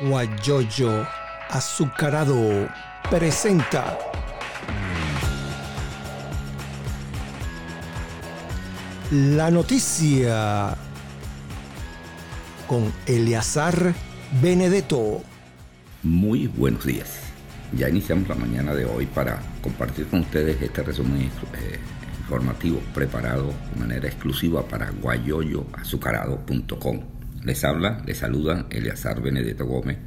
Guayoyo Azucarado presenta la noticia con Eleazar Benedetto. Muy buenos días. Ya iniciamos la mañana de hoy para compartir con ustedes este resumen eh, informativo preparado de manera exclusiva para guayoyoazucarado.com. Les habla, les saluda Eleazar Benedetto Gómez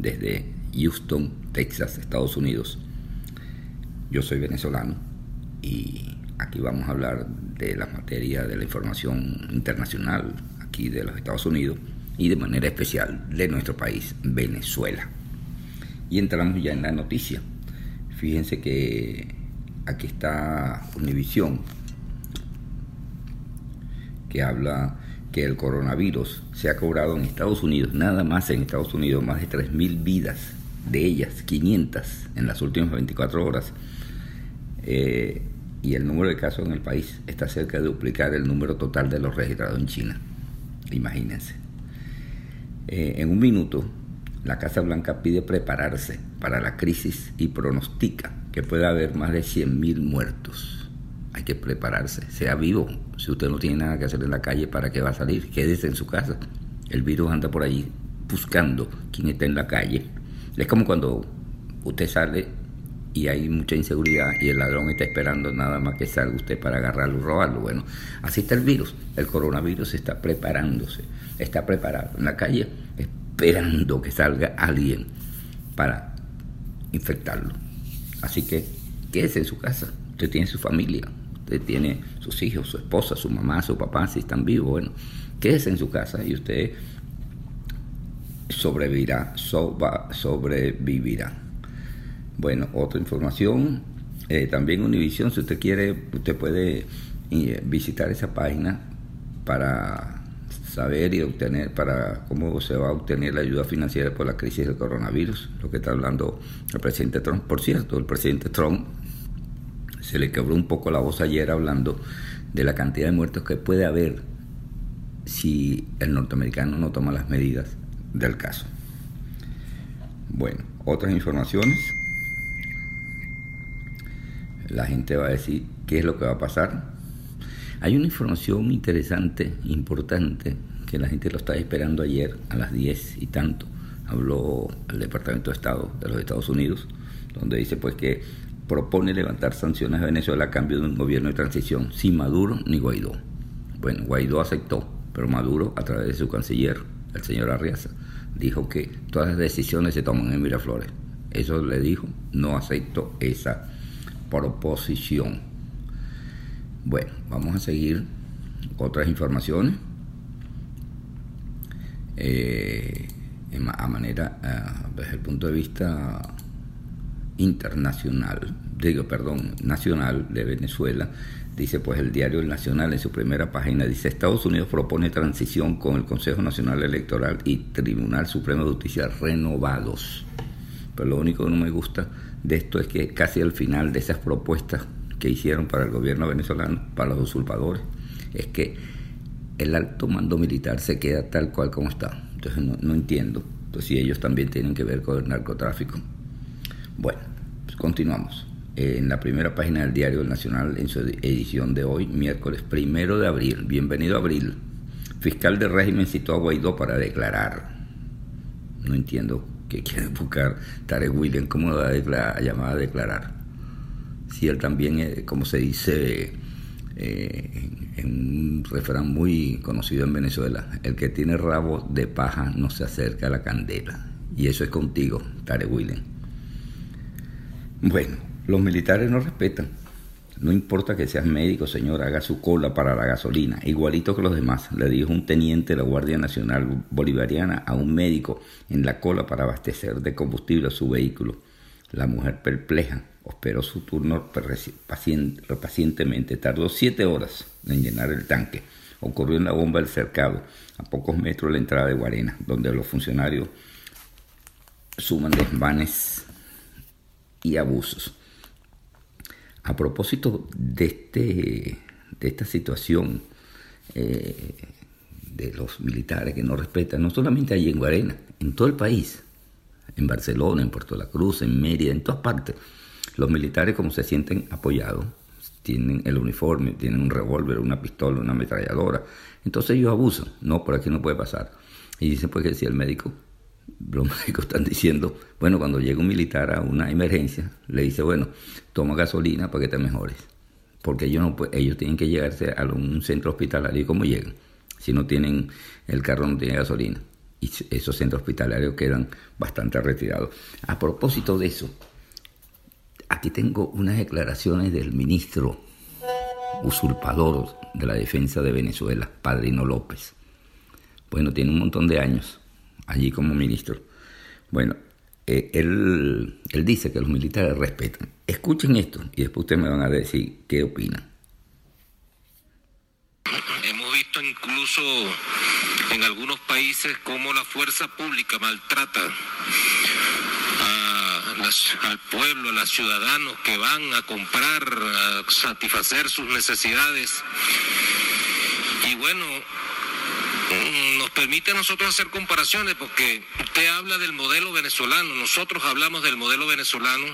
desde Houston, Texas, Estados Unidos. Yo soy venezolano y aquí vamos a hablar de la materia de la información internacional aquí de los Estados Unidos y de manera especial de nuestro país, Venezuela. Y entramos ya en la noticia. Fíjense que aquí está Univisión, que habla que el coronavirus se ha cobrado en Estados Unidos, nada más en Estados Unidos, más de 3.000 vidas, de ellas 500 en las últimas 24 horas. Eh, y el número de casos en el país está cerca de duplicar el número total de los registrados en China. Imagínense. Eh, en un minuto, la Casa Blanca pide prepararse para la crisis y pronostica que puede haber más de 100.000 muertos que prepararse, sea vivo. Si usted no tiene nada que hacer en la calle, ¿para qué va a salir? Quédese en su casa. El virus anda por ahí buscando quien está en la calle. Es como cuando usted sale y hay mucha inseguridad y el ladrón está esperando nada más que salga usted para agarrarlo y robarlo. Bueno, así está el virus. El coronavirus está preparándose, está preparado en la calle esperando que salga alguien para infectarlo. Así que quédese en su casa. Usted tiene su familia, usted tiene sus hijos, su esposa, su mamá, su papá, si están vivos, bueno, quédese en su casa y usted sobrevivirá, sobrevivirá. Bueno, otra información, eh, también Univision, si usted quiere, usted puede eh, visitar esa página para saber y obtener, para cómo se va a obtener la ayuda financiera por la crisis del coronavirus, lo que está hablando el presidente Trump. Por cierto, el presidente Trump se le quebró un poco la voz ayer hablando de la cantidad de muertos que puede haber si el norteamericano no toma las medidas del caso. Bueno, otras informaciones. La gente va a decir qué es lo que va a pasar. Hay una información interesante, importante, que la gente lo está esperando ayer a las 10 y tanto. Habló el Departamento de Estado de los Estados Unidos, donde dice pues que propone levantar sanciones a Venezuela a cambio de un gobierno de transición, sin Maduro ni Guaidó. Bueno, Guaidó aceptó, pero Maduro, a través de su canciller, el señor Arriaza, dijo que todas las decisiones se toman en Miraflores. Eso le dijo, no acepto esa proposición. Bueno, vamos a seguir otras informaciones. Eh, a manera, eh, desde el punto de vista internacional, digo, perdón, nacional de Venezuela, dice pues el diario Nacional en su primera página, dice Estados Unidos propone transición con el Consejo Nacional Electoral y Tribunal Supremo de Justicia renovados. Pero lo único que no me gusta de esto es que casi al final de esas propuestas que hicieron para el gobierno venezolano, para los usurpadores, es que el alto mando militar se queda tal cual como está. Entonces no, no entiendo. Entonces si ellos también tienen que ver con el narcotráfico. Bueno, pues continuamos. En la primera página del Diario Nacional, en su edición de hoy, miércoles primero de abril. Bienvenido a abril. Fiscal de régimen citó a Guaidó para declarar. No entiendo qué quiere buscar Tarek William, cómo la llamada a declarar. Si él también, eh, como se dice eh, en un refrán muy conocido en Venezuela, el que tiene rabo de paja no se acerca a la candela. Y eso es contigo, Tarek William. Bueno, los militares no respetan. No importa que seas médico, señor, haga su cola para la gasolina, igualito que los demás, le dijo un teniente de la Guardia Nacional Bolivariana a un médico en la cola para abastecer de combustible a su vehículo. La mujer perpleja esperó su turno pacientemente. Tardó siete horas en llenar el tanque. Ocurrió en la bomba del cercado, a pocos metros de la entrada de Guarena, donde los funcionarios suman desmanes y abusos. A propósito de, este, de esta situación eh, de los militares que no respetan, no solamente allí en Guarena, en todo el país, en Barcelona, en Puerto La Cruz, en Mérida, en todas partes. Los militares como se sienten apoyados, tienen el uniforme, tienen un revólver, una pistola, una ametralladora, entonces ellos abusan, no, por aquí no puede pasar. Y dicen pues que si el médico, los médicos están diciendo, bueno, cuando llega un militar a una emergencia, le dice, bueno, toma gasolina para que te mejores. Porque ellos, ellos tienen que llegarse a un centro hospitalario. ¿Y cómo llegan? Si no tienen, el carro no tiene gasolina y esos centros hospitalarios quedan bastante retirados. A propósito de eso, aquí tengo unas declaraciones del ministro usurpador de la defensa de Venezuela, Padrino López. Bueno, tiene un montón de años allí como ministro. Bueno, eh, él, él dice que los militares respetan. Escuchen esto y después ustedes me van a decir qué opinan. Hemos visto incluso en algunos países cómo la fuerza pública maltrata al pueblo, a los ciudadanos que van a comprar, a satisfacer sus necesidades. Y bueno, permite a nosotros hacer comparaciones porque usted habla del modelo venezolano, nosotros hablamos del modelo venezolano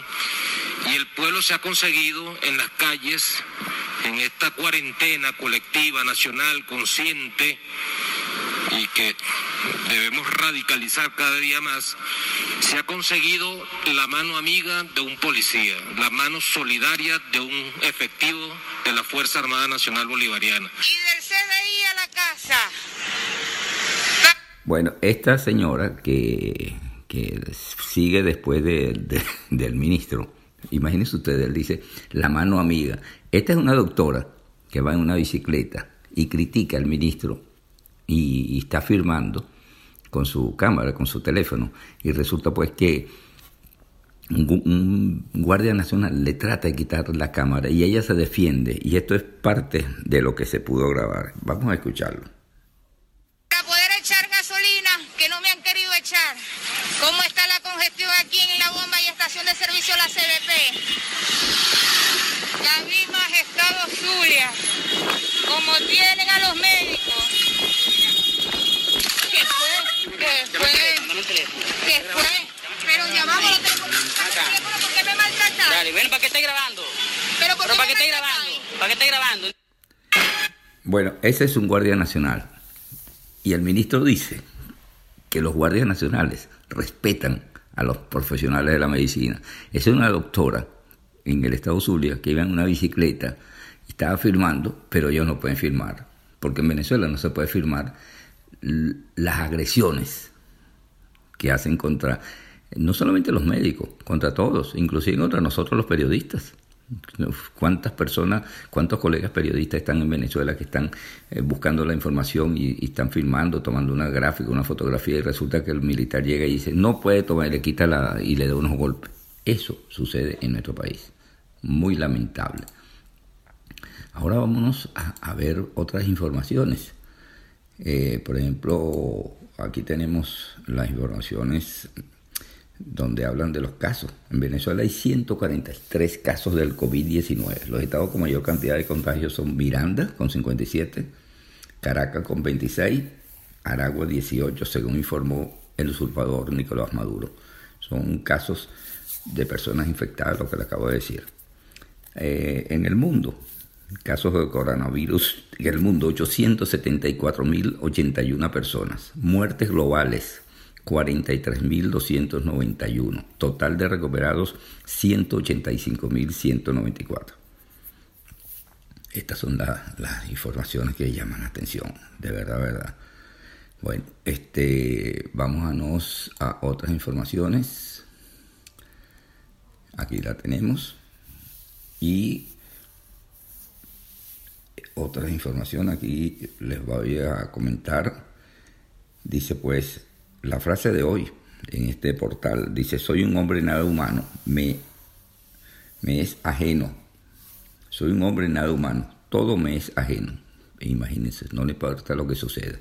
y el pueblo se ha conseguido en las calles, en esta cuarentena colectiva, nacional, consciente, y que debemos radicalizar cada día más, se ha conseguido la mano amiga de un policía, la mano solidaria de un efectivo de la Fuerza Armada Nacional Bolivariana. Y del CDI a la casa. Bueno, esta señora que, sigue después del ministro, imagínense ustedes, él dice, la mano amiga. Esta es una doctora que va en una bicicleta y critica al ministro y, está filmando con su cámara, con su teléfono, y resulta pues que un, guardia nacional le trata de quitar la cámara y ella se defiende, y esto es parte de lo que se pudo grabar. Vamos a escucharlo. Para poder echar gasolina, que no me han querido echar. ¿Cómo está la congestión aquí en la bomba y estación de servicio la CBP? La misma Estado Zulia, como tienen a los médicos. ¿Qué fue? ¿Qué fue? Pero llamamos ¿por qué me maltratan? Dale, ven, ¿para qué estáis grabando? ¿Pero por qué para qué estáis grabando? ¿Para qué estáis grabando? Bueno, ese es un guardia nacional. Y el ministro dice que los guardias nacionales respetan a los profesionales de la medicina. Esa es una doctora en el estado Zulia que iba en una bicicleta y estaba filmando, pero ellos no pueden filmar, porque en Venezuela no se puede filmar las agresiones que hacen contra, no solamente los médicos, contra todos, inclusive contra nosotros los periodistas. ¿Cuántas personas, cuántos colegas periodistas están en Venezuela que están eh, buscando la información y, están filmando, tomando una gráfica, una fotografía y resulta que el militar llega y dice, no puede tomar, y le quita la, y le da unos golpes? Eso sucede en nuestro país. Muy lamentable. Ahora vámonos a ver otras informaciones. Eh, por ejemplo, aquí tenemos las informaciones donde hablan de los casos. En Venezuela hay 143 casos del COVID-19. Los estados con mayor cantidad de contagios son Miranda con 57, Caracas con 26, Aragua 18, según informó el usurpador Nicolás Maduro. Son casos de personas infectadas, lo que le acabo de decir. Eh, en el mundo, casos de coronavirus en el mundo, 874.081 personas. Muertes globales, 43.291. Total de recuperados, 185.194. Estas son las informaciones que llaman la atención, de verdad, verdad. Bueno, este, a, a otras informaciones. Aquí la tenemos. Y otra información aquí les voy a comentar. Dice pues la frase de hoy en este portal. Dice, soy un hombre nada humano, me, me es ajeno. Soy un hombre nada humano, todo me es ajeno. Imagínense, no le importa lo que suceda.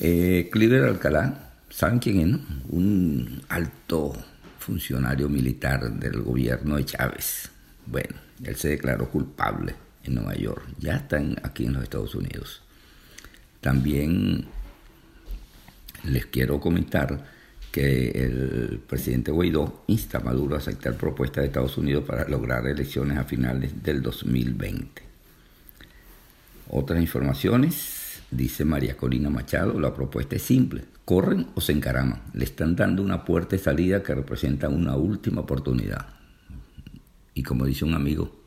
Eh, Alcalá, ¿saben quién es? Un alto funcionario militar del gobierno de Chávez. Bueno, él se declaró culpable en Nueva York, ya están aquí en los Estados Unidos. También les quiero comentar que el presidente Guaidó insta a Maduro a aceptar propuestas de Estados Unidos para lograr elecciones a finales del 2020. Otras informaciones, dice María Corina Machado, la propuesta es simple, corren o se encaraman, le están dando una puerta de salida que representa una última oportunidad. Y como dice un amigo,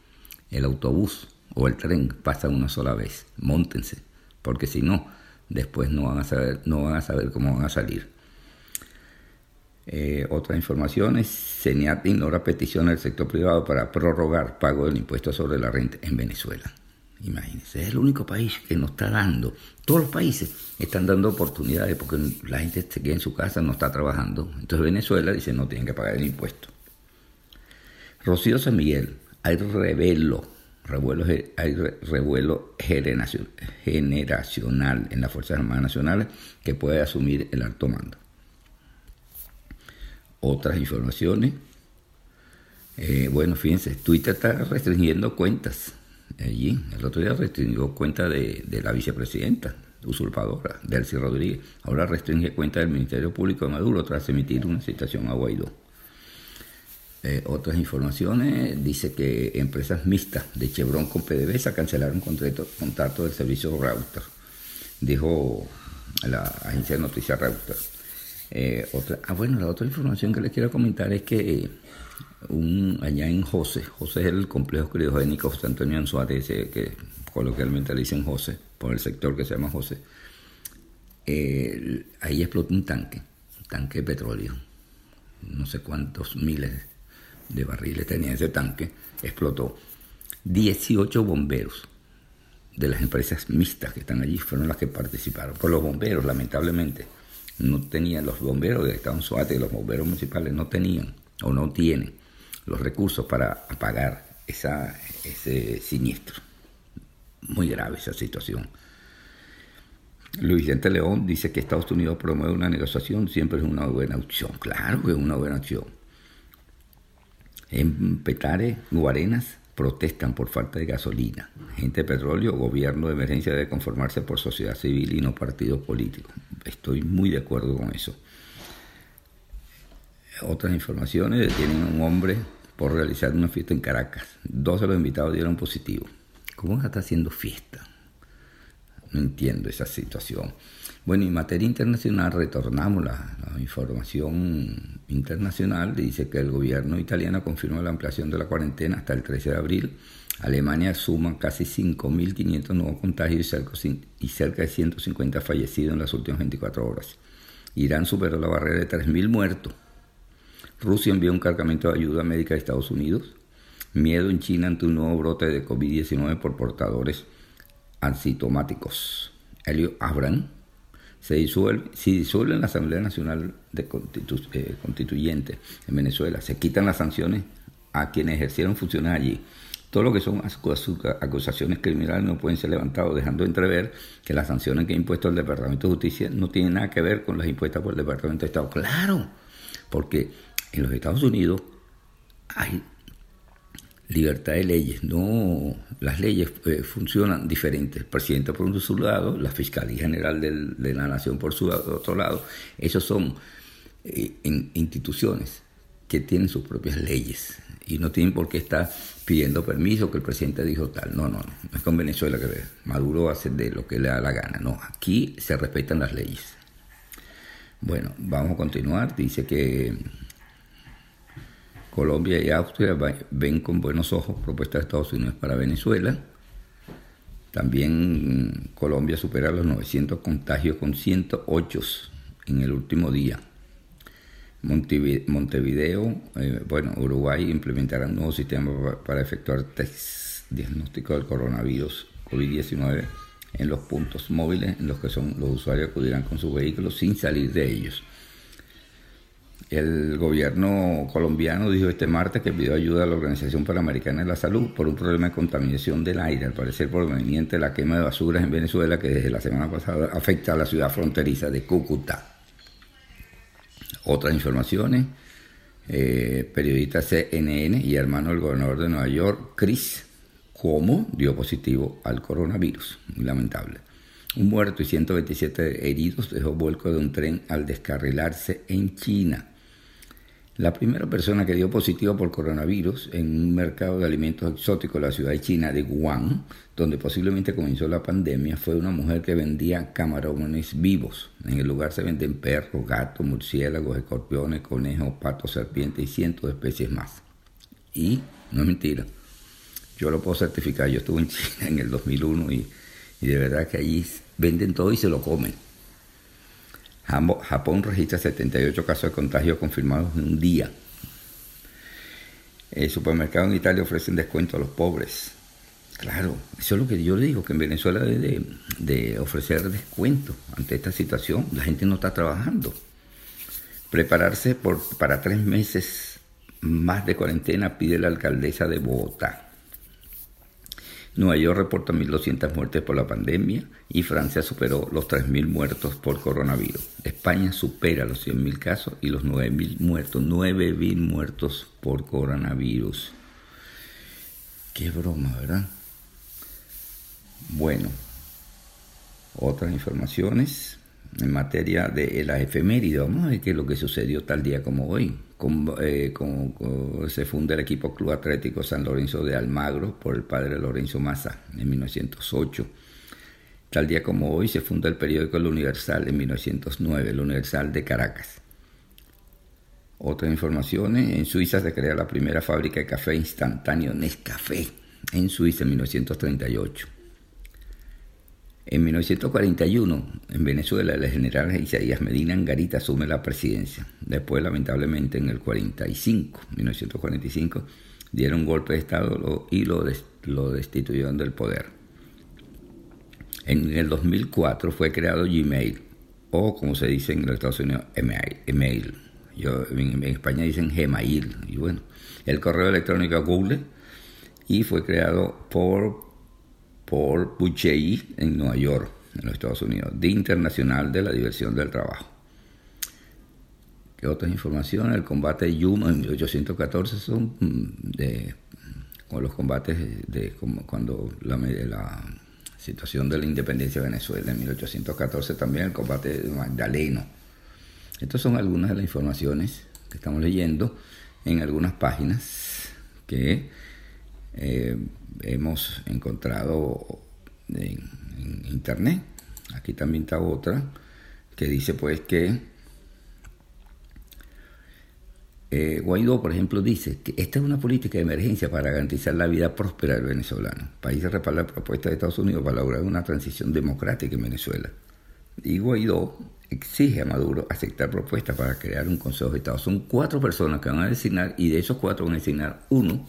el autobús o el tren pasa una sola vez, montense, porque si no, después no van a saber, no van a saber cómo van a salir. Eh, otras informaciones, CENIAT ignora petición del sector privado para prorrogar pago del impuesto sobre la renta en Venezuela. Imagínense, es el único país que nos está dando. Todos los países están dando oportunidades porque la gente se queda en su casa, no está trabajando. Entonces Venezuela dice no tienen que pagar el impuesto. Rocío San Miguel, hay revelo, revuelo, hay revuelo generacional en las Fuerzas Armadas Nacionales que puede asumir el alto mando otras informaciones. Eh, bueno, fíjense, Twitter está restringiendo cuentas. Allí, el otro día restringió cuenta de, la vicepresidenta usurpadora, Delcy Rodríguez. Ahora restringe cuenta del Ministerio Público de Maduro tras emitir una citación a Guaidó. Eh, otras informaciones, dice que empresas mixtas de Chevron con PDVSA cancelaron contrato, contrato del servicio Router, dijo la agencia de noticias Reuters. Eh, otra, ah, bueno, la otra información que les quiero comentar es que un, allá en José, José es el complejo criogénico José Antonio Anzuárez, que coloquialmente le dicen José, por el sector que se llama José. ahí explotó un tanque, un tanque de petróleo. No sé cuántos miles de barriles tenía ese tanque, explotó. 18 bomberos de las empresas mixtas que están allí fueron las que participaron. Por los bomberos, lamentablemente no tenían los bomberos de Estado Suárez, los bomberos municipales no tenían o no tienen los recursos para apagar esa, ese siniestro. Muy grave esa situación. Luis Vicente León dice que Estados Unidos promueve una negociación, siempre es una buena opción. Claro que es una buena opción. En Petare, Guarenas, protestan por falta de gasolina. Gente de petróleo, gobierno de emergencia debe conformarse por sociedad civil y no partidos políticos. Estoy muy de acuerdo con eso. Otras informaciones, detienen a un hombre por realizar una fiesta en Caracas. Dos de los invitados dieron positivo. ¿Cómo está haciendo fiesta? No entiendo esa situación. Bueno, en materia internacional retornamos la, información internacional. Dice que el gobierno italiano confirma la ampliación de la cuarentena hasta el 13 de abril. Alemania suma casi 5.500 nuevos contagios y cerca, de 150 fallecidos en las últimas 24 horas. Irán superó la barrera de 3.000 muertos. Rusia envió un cargamento de ayuda médica a Estados Unidos. Miedo en China ante un nuevo brote de COVID-19 por portadores asintomáticos. Elio Abraham se disuelve, si disuelven la Asamblea Nacional eh, Constituyente en Venezuela, se quitan las sanciones a quienes ejercieron funciones allí. Todo lo que son acusaciones criminales no pueden ser levantados, dejando entrever que las sanciones que ha impuesto el Departamento de Justicia no tienen nada que ver con las impuestas por el Departamento de Estado. Claro, porque en los Estados Unidos hay libertad de leyes. No, las leyes eh, funcionan diferentes. El presidente por su lado, la Fiscalía General de la Nación por su otro lado. Esos son eh, instituciones que tienen sus propias leyes y no tienen por qué estar pidiendo permiso que el presidente dijo tal. No, no, no. No es con Venezuela que Maduro hace de lo que le da la gana. No, aquí se respetan las leyes. Bueno, vamos a continuar. Dice que Colombia y Austria ven con buenos ojos propuestas de Estados Unidos para Venezuela. También Colombia supera los 900 contagios con 108 en el último día. Montevideo, eh, bueno, Uruguay implementará un nuevo sistema para efectuar test diagnóstico del coronavirus COVID-19 en los puntos móviles en los que son, los usuarios acudirán con sus vehículos sin salir de ellos. El gobierno colombiano dijo este martes que pidió ayuda a la Organización Panamericana de la Salud por un problema de contaminación del aire, al parecer proveniente de la quema de basuras en Venezuela que desde la semana pasada afecta a la ciudad fronteriza de Cúcuta. Otras informaciones, eh, periodista CNN y hermano del gobernador de Nueva York, Chris Cuomo, dio positivo al coronavirus, muy lamentable. Un muerto y 127 heridos dejó vuelco de un tren al descarrilarse en China. La primera persona que dio positivo por coronavirus en un mercado de alimentos exóticos en la ciudad de China de Wuhan, donde posiblemente comenzó la pandemia, fue una mujer que vendía camarones vivos. En el lugar se venden perros, gatos, murciélagos, escorpiones, conejos, patos, serpientes y cientos de especies más. Y no es mentira, yo lo puedo certificar, yo estuve en China en el 2001 y, y de verdad que allí venden todo y se lo comen. Japón registra 78 casos de contagio confirmados en un día. El supermercado en Italia ofrecen descuento a los pobres. Claro, eso es lo que yo le digo, que en Venezuela debe de, ofrecer descuento ante esta situación. La gente no está trabajando. Prepararse por, para tres meses más de cuarentena pide la alcaldesa de Bogotá. Nueva York reporta 1.200 muertes por la pandemia y Francia superó los 3.000 muertos por coronavirus. España supera los 100.000 casos y los 9.000 muertos, 9.000 muertos por coronavirus. Qué broma, ¿verdad? Bueno, otras informaciones en materia de la efeméride. Vamos a ver qué es lo que sucedió tal día como hoy. Eh, se funda el equipo Club Atlético San Lorenzo de Almagro por el padre Lorenzo Massa en 1908. Tal día como hoy se funda el periódico El Universal en 1909, El Universal de Caracas. Otras informaciones, en Suiza se crea la primera fábrica de café instantáneo Nescafé, en Suiza en 1938. En 1941, en Venezuela, el general Isaías Medina Angarita asume la presidencia. Después, lamentablemente, en el 45, 1945, dieron un golpe de Estado y lo, destituyeron del poder. En el 2004 fue creado Gmail, o como se dice en los Estados Unidos, email. Yo, en, España dicen Gmail. Y bueno, el correo electrónico Google y fue creado por por Buchei en Nueva York, en los Estados Unidos, Día Internacional de la Diversión del Trabajo. ¿Qué otras informaciones? El combate de Yuma en 1814 son mm, de, con los combates de, cuando la, la, situación de la independencia de Venezuela en 1814 también el combate de Magdaleno. Estas son algunas de las informaciones que estamos leyendo en algunas páginas que eh, hemos encontrado en, internet. Aquí también está otra que dice pues que eh, Guaidó, por ejemplo, dice que esta es una política de emergencia para garantizar la vida próspera del venezolano. Países respalda la propuesta de Estados Unidos para lograr una transición democrática en Venezuela. Y Guaidó exige a Maduro aceptar propuestas para crear un Consejo de Estado. Son cuatro personas que van a designar y de esos cuatro van a designar uno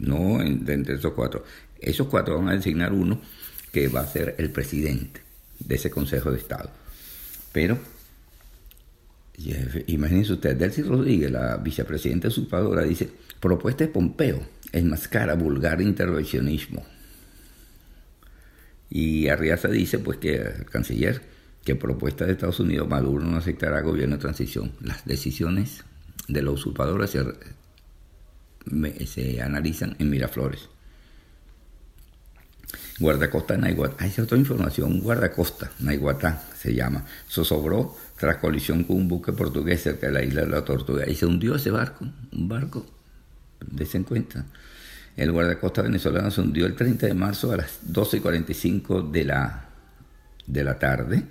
no entre esos cuatro. Esos cuatro van a designar uno que va a ser el presidente de ese Consejo de Estado. Pero, imagínense ustedes, Delcy Rodríguez, la vicepresidenta usurpadora, dice, propuesta de Pompeo, enmascara vulgar intervencionismo. Y Arriaza dice, pues que canciller, que propuesta de Estados Unidos, Maduro no aceptará gobierno de transición. Las decisiones de la usurpadora se se analizan en Miraflores. Guardacosta Naiguatá, esa es otra información, guardacosta Naiguatá se llama, zozobró tras colisión con un buque portugués cerca de la isla de la Tortuga y se hundió ese barco, un barco, de en cuenta. El guardacosta venezolano se hundió el 30 de marzo a las 12.45 de la, de la tarde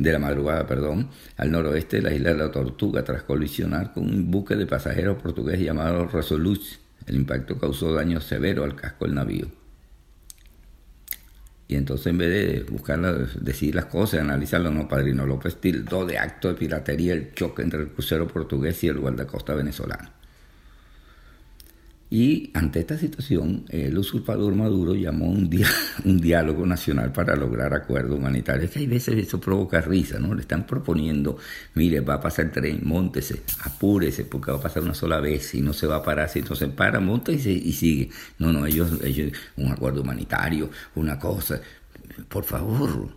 de la madrugada, perdón, al noroeste de la isla de la Tortuga tras colisionar con un buque de pasajeros portugués llamado Resolute. El impacto causó daño severo al casco del navío. Y entonces en vez de buscar decir las cosas, analizarlo, no, Padrino López tildó de acto de piratería el choque entre el crucero portugués y el guardacosta venezolano. Y ante esta situación, el usurpador Maduro llamó un, un diálogo nacional para lograr acuerdos humanitarios. Es que hay veces eso provoca risa, ¿no? Le están proponiendo, mire, va a pasar el tren, montese, apúrese, porque va a pasar una sola vez y no se va a parar. Si entonces para, monta y, y sigue. No, no, ellos, ellos, un acuerdo humanitario, una cosa. Por favor,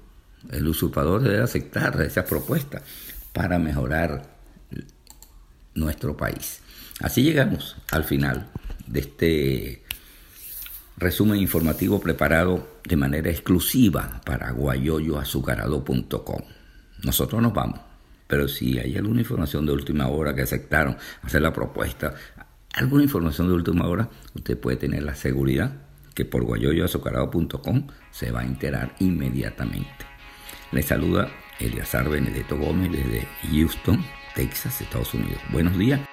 el usurpador debe aceptar esa propuesta para mejorar nuestro país. Así llegamos al final de este resumen informativo preparado de manera exclusiva para guayoyoazucarado.com. Nosotros nos vamos, pero si hay alguna información de última hora que aceptaron hacer la propuesta, alguna información de última hora, usted puede tener la seguridad que por guayoyoazucarado.com se va a enterar inmediatamente. Le saluda Eliazar Benedetto Gómez desde Houston, Texas, Estados Unidos. Buenos días.